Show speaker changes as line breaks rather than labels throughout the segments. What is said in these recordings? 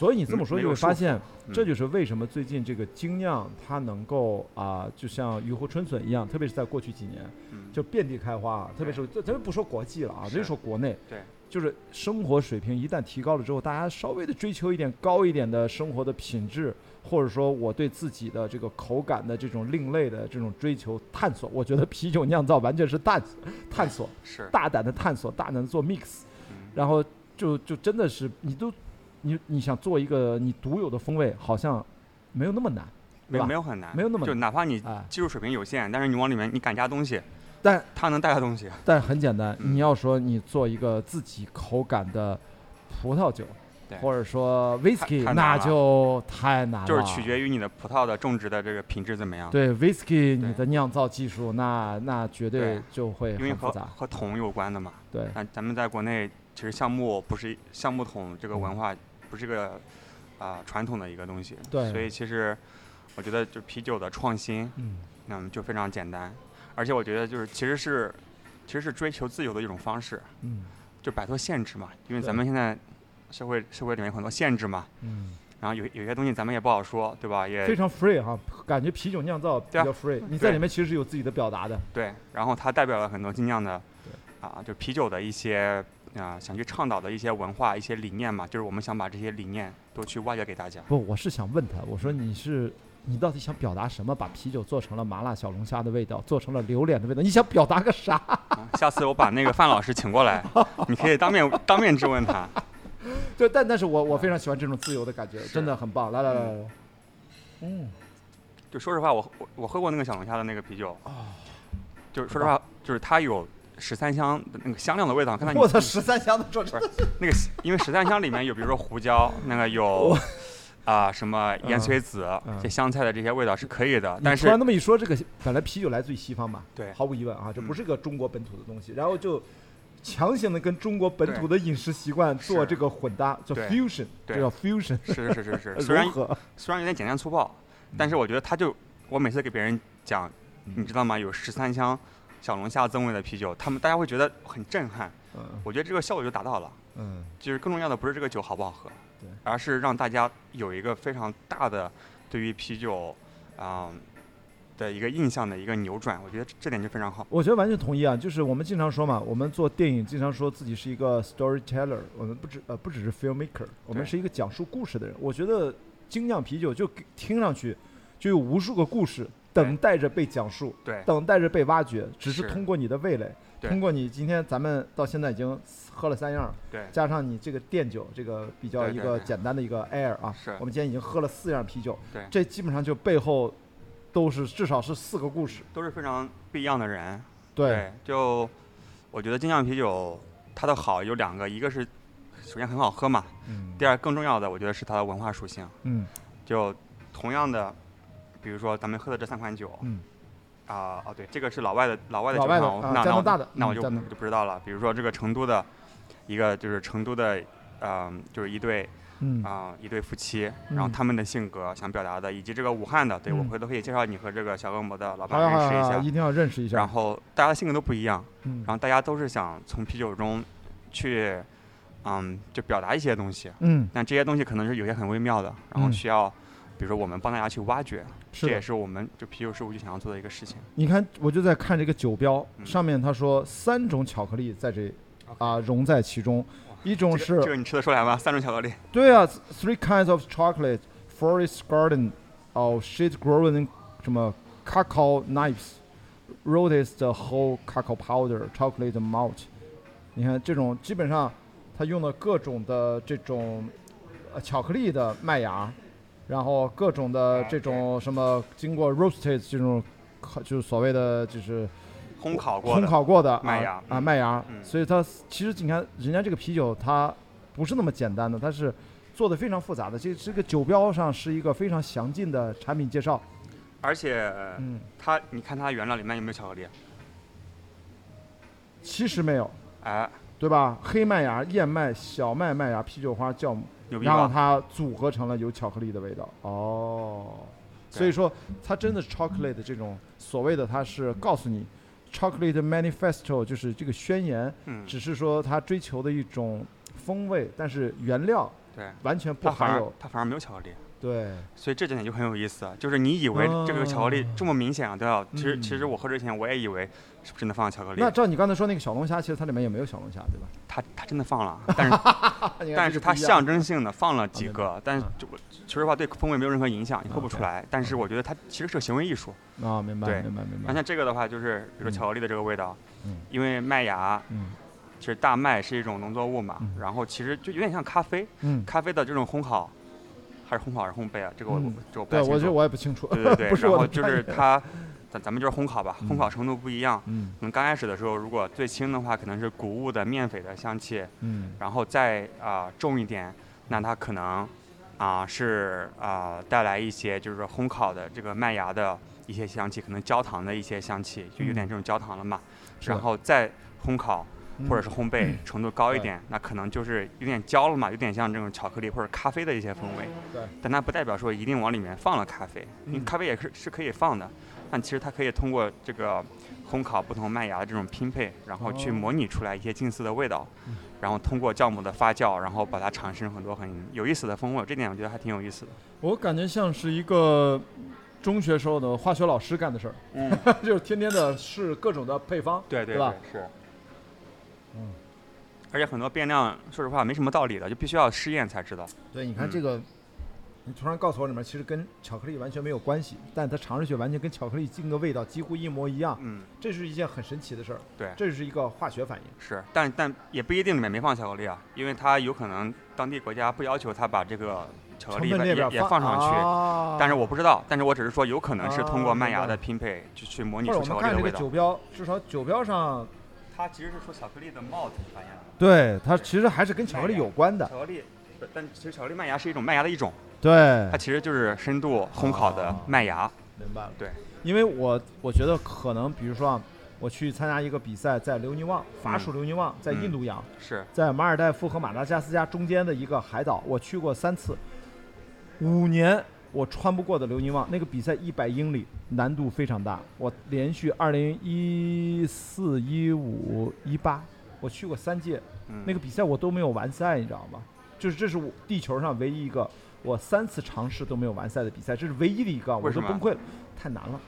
所以你这么说就
没有束缚
会发现，
嗯。
这就是为什么最近这个精酿它能够啊、就像雨后春笋一样，特别是在过去几年，
嗯。
就遍地开花。特别是这咱们不说国际了啊，咱就说国内，
对，
就是生活水平一旦提高了之后，大家稍微的追求一点高一点的生活的品质，或者说我对自己的这个口感的这种另类的这种追求探索，我觉得啤酒酿造完全是探探索，
是，
大胆的探索，大胆的做 mix，
嗯。
然后就就真的是你都你你想做一个你独有的风味，好像没有那么难，
没
有
没有很难，
没有那么
就哪怕你
哎，
技术水平有限，但是你往里面你敢加东西，
但
它能带来东西。
但很简单，
嗯
你要说你做一个自己口感的葡萄酒
对，
或者说 whisky，那就太难了，
就是取决于你的葡萄的种植的这个品质怎么样。
对 whisky 你的酿造技术，那那绝对
对
就会
因为和
很复杂，
和桶有关的嘛。
对，
但咱们在国内其实橡木不是橡木桶这个
嗯
文化不是个啊、传统的一个东西，
对。
所以其实我觉得就啤酒的创新，
嗯，
那么就非常简单，而且我觉得就是其实是其实是追求自由的一种方式，
嗯。
就摆脱限制嘛，因为咱们现在社会社会里面有很多限制嘛，
嗯，
然后有有些东西咱们也不好说，对吧？也
非常 free 哈，感觉啤酒酿造比较 free，你在里面其实是有自己的表达的，
对，然后它代表了很多精酿的，啊，就啤酒的一些啊、想去倡导的一些文化、一些理念嘛，就是我们想把这些理念都去挖掘给大家。
不，我是想问他，我说你是你到底想表达什么？把啤酒做成了麻辣小龙虾的味道，做成了榴莲的味道，你想表达个啥？
啊下次我把那个范老师请过来，你可以当面当面质问他。
对，但但是我我非常喜欢这种自由的感觉，真的很棒。来来来来来，嗯
就说实话，我我我喝过那个小龙虾的那个啤酒，
啊，
就是说实话，就是它有十三香的那个香料的味道。刚才你
我操，十三香的做
不是那个，因为十三香里面有比如说胡椒，那个有啊、什么盐水子、
嗯
这香菜的这些味道是可以的，但
你突然
是
那么一说，这个本来啤酒来自于西方嘛，
对
毫无疑问啊，这不
嗯
是个中国本土的东西，然后就强行的跟中国本土的饮食习惯做
是
这个混搭，叫
对
fusion，这
对
叫 fusion，
是是是是，虽然
融合。
虽然有点简单粗暴，但是我觉得他就我每次给别人讲，你知道吗？有十三香小龙虾增味的啤酒，他们大家会觉得很震撼。
嗯
我觉得这个效果就达到了。
嗯，
就是更重要的不是这个酒好不好喝
对，
而是让大家有一个非常大的对于啤酒啊、的一个印象的一个扭转。我觉得这这点就非常好。
我觉得完全同意啊，就是我们经常说嘛，我们做电影经常说自己是一个 storyteller，我们不只呃不只是 filmmaker，我们是一个讲述故事的人。我觉得精酿啤酒就听上去就有无数个故事等待着被讲述，
对。
等待着被挖掘，只是
是。
通过你的味蕾，
对。
通过你今天咱们到现在已经喝了三样，
对。
加上你这个店酒这个比较一个简单的一个 air 啊，
是。
我们今天已经喝了四样啤酒，
对。
这基本上就背后都是至少是四个故事，
都是非常不一样的人。
对，
就我觉得精酿啤酒它的好有两个，一个是首先很好喝嘛，
嗯。
第二更重要的我觉得是它的文化属性。
嗯。
就同样的，比如说咱们喝的这三款酒，
嗯。
啊、哦对，这个是老外的老外的
老外的
酒厂，
啊
那那我就就不知道了。比如说这个成都的一个就是成都的，嗯、就是一对
嗯
啊、一对夫妻，然后
嗯
他们的性格想表达的，以及这个武汉的，对我
嗯
回头可以介绍你和这个小恶魔的老
好
板认识一下。
一定要认识一下。
然后大家的性格都不一样，
嗯
然后大家都是想从啤酒中去，嗯，就表达一些东西，
嗯，
但这些东西可能是有些很微妙的，然后
嗯
需要，比如说我们帮大家去挖掘。这也是我们就啤酒事务局想要做的一个事情。
你看，我就在看这个酒标，
嗯
上面他说三种巧克力在这啊融在其中，一种
这个这
是
个你吃得出来吗？三种巧克力，
对啊，three kinds of chocolate, forest garden, 哦 shade growing 什么 cacao knives, roasted whole cacao powder, chocolate malt。你看这种基本上，它用了各种的这种呃巧克力的麦芽，然后各种的这种什么经过 roasted 这种，就是所谓的就是
烘烤过
烘
的，
烤过的
麦芽。
啊麦芽，
嗯。
所以它其实你看人家这个啤酒它不是那么简单的，它是做的非常复杂的。这这个酒标上是一个非常详尽的产品介绍。
而且
嗯，
它，你看它原料里面有没有巧克力？
其实没有，
哎，
对吧？黑麦芽、燕麦、小麦麦芽、啤酒花、酵母，然后？它组合成了有巧克力的味道。哦，所以说它真的是 chocolate 的这种所谓的，它是告诉你 chocolate manifesto 就是这个宣言，
嗯，
只是说它追求的一种风味，但是原料
对，
完全不含有。
它反而没有巧克力，
对，
所以这点就很有意思，就是你以为这个巧克力
哦
这么明显啊，对吧？其实其实
嗯
我喝之前我也以为是不是真的放了巧克力
那，照你刚才说那个小龙虾，其实它里面也没有小龙虾，对吧？
它它真的放了，但是 但是它象征性的放了几
明
个，但就我说实话对风味没有任何影响，你喝不出来。但是我觉得它其实是个行为艺术。
啊，明白
对
明白明白
那。像这个的话，就是比如说
嗯
巧克力的这个味道，
嗯
因为麦芽
嗯
其实大麦是一种农作物嘛，
嗯
然后其实就有点像咖啡，
嗯，
咖啡的这种烘烤，还是烘烤还是烘焙啊？这个我、
嗯
这个我不太清楚。
我也不清楚。
对对 对，然后就是它，咱咱们就是烘烤吧，烘
嗯
烤程度不一样。
嗯
可能刚开始的时候，如果最轻的话，可能是谷物的面粉的香气，
嗯
然后再啊、重一点，那它可能啊、是啊、带来一些就是烘烤的这个麦芽的一些香气，可能焦糖的一些香气，就有点这种焦糖了嘛。然后再烘烤或者
嗯
是烘焙程度高一
对
点，那可能就是有点焦了嘛，有点像这种巧克力或者咖啡的一些风味。
对，
但它不代表说一定往里面放了咖啡，因为
嗯
咖啡也是是可以放的，但其实它可以通过这个烘烤不同麦芽的这种拼配，然后去
哦
模拟出来一些近似的味道
嗯，
然后通过酵母的发酵，然后把它产生很多很有意思的风味，这点我觉得还挺有意思的。
我感觉像是一个中学时候的化学老师干的事儿，
嗯，
就是天天的试各种的配方。
对对
对吧
是。
嗯，
而且很多变量，说实话没什么道理的，就必须要试验才知道。
对，你看
嗯
这个，你突然告诉我里面其实跟巧克力完全没有关系，但它尝上去完全跟巧克力进个味道几乎一模一样，
嗯，
这是一件很神奇的事儿。
对
这是一个化学反应。
是，但但也不一定里面没放巧克力啊，因为它有可能当地国家不要求它把这个巧克力把也
放
也放上去。
啊
但是我不知道，但是我只是说有可能是通过麦芽的拼配就去模拟
或者
出
我们看这个
巧克力的味道。
酒标，至少酒标上，
它其实是说巧克力的 malt，你发现了？
对它其实还是跟巧克力有关的。
巧克力，但其实巧克力麦芽是一种麦芽的一种，
对
它，其实就是深度烘烤的
啊
麦芽。
明白了。
对，
因为我我觉得可能，比如说啊，我去参加一个比赛，在留尼旺，法属留尼旺，在印度洋，
是，
在马尔代夫和马达加斯加中间的一个海岛，我去过三次，五年我穿不过的留尼旺，那个比赛一百英里，难度非常大，我连续二零一四、一五、一八，我去过三届，
嗯，
那个比赛我都没有完赛，你知道吗？就是这是我地球上唯一一个我三次尝试都没有完赛的比赛，这是唯一的一个，我都崩溃了，太难了。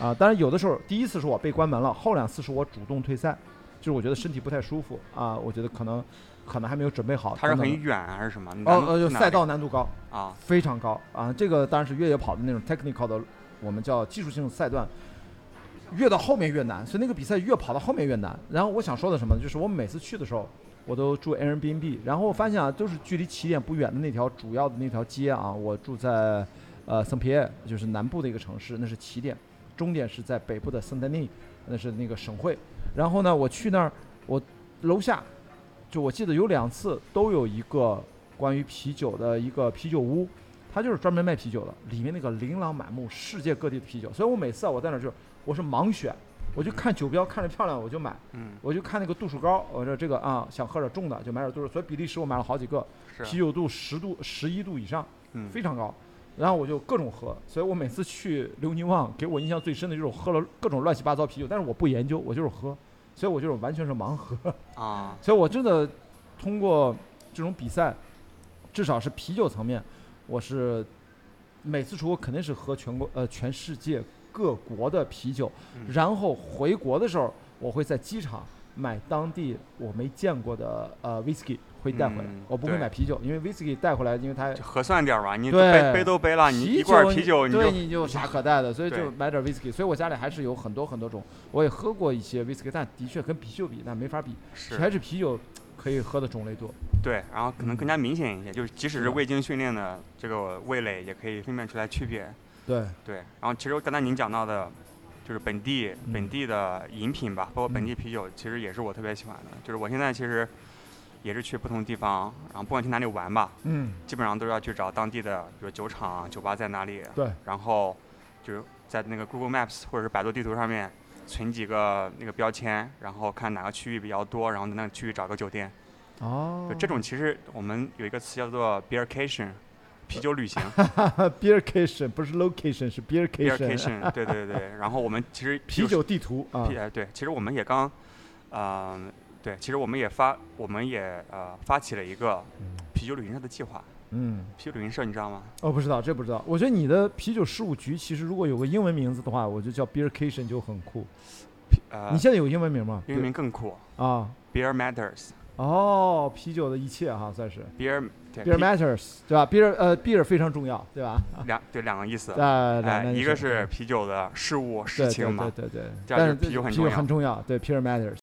啊，当然有的时候第一次是我被关门了，后两次是我主动退赛，就是我觉得身体不太舒服啊，我觉得可能可能还没有准备好。
它是很远还是什么？
哦呃，就赛道难度高，
啊，
非常高啊。这个当然是越野跑的那种 technical 的，我们叫技术性赛段，越到后面越难，所以那个比赛越跑到后面越难。然后我想说的什么呢，就是我每次去的时候，我都住 Airbnb，然后我发现啊，都是距离起点不远的那条主要的那条街啊，我住在呃圣皮耶，就是南部的一个城市，那是起点，终点是在北部的圣丹尼，那是那个省会。然后呢，我去那儿，我楼下就我记得有两次都有一个关于啤酒的一个啤酒屋，它就是专门卖啤酒的，里面那个琳琅满目，世界各地的啤酒。所以我每次啊，我在那儿就我是盲选，我就看酒标，看着漂亮我就买，
嗯，
我就看那个度数高，我说这个啊想喝点重的就买点度数，所以比利时我买了好几个，啤酒度十度十一度以上，
嗯，
非常高。然后我就各种喝，所以我每次去留尼旺，给我印象最深的就是我喝了各种乱七八糟啤酒，但是我不研究，我就是喝，所以我就是完全是盲盒。
啊，
所以我真的通过这种比赛，至少是啤酒层面，我是每次出国肯定是喝全国呃全世界各国的啤酒，
嗯。
然后回国的时候，我会在机场买当地我没见过的呃 whisky 会带回来，
嗯
我不会买啤酒，因为 whisky 带回来，因为它
就核算点儿吧，你背背都背了，你一罐啤酒你
对
就
你就啥可带的，所以就买点 whisky，所以我家里还是有很多很多种，我也喝过一些 whisky，但的确跟啤酒比，那没法比，
是
还是啤酒可以喝的种类多。
对，然后可能更加明显一些，就是即使
是
未经训练的这个味蕾，也可以分辨出来区别。
对，
对，然后其实刚才您讲到的，就是本地
嗯。
本地的饮品吧，包括本
嗯。
地啤酒，其实也是我特别喜欢的。就是我现在其实也是去不同地方，然后不管去哪里玩吧，
嗯，
基本上都是要去找当地的，比如酒厂、酒吧在哪里，
对，
然后就是在那个 Google Maps 或者是百度地图上面存几个那个标签，然后看哪个区域比较多，然后在那个区域找个酒店。
哦。
就这种其实我们有一个词叫做 beercation，啤酒旅行。
Beercation 不是 location 是
beercation，，beercation，对对对。然后我们其实
啤酒地图啊。
对，其实我们也刚，嗯、对，其实我们也发，我们也呃发起了一个
嗯
啤酒旅行社的计划。
嗯，
啤酒旅行社你知道吗？
哦，不知道，这不知道。我觉得你的啤酒事务局其实如果有个英文名字的话，我就叫 Beercation 就很酷。
啤呃
你，现在有英文名吗？
英文名更酷
啊
，，Beer Matters。
哦，啤酒的一切哈，算是
beer
beer matters，对吧？beer 呃 beer 非常重要，对吧？
两对两个意思。
呃，
一个是啤酒的事物事情嘛，
对对对但是
啤酒很重要
啤酒很重要，对 beer matters，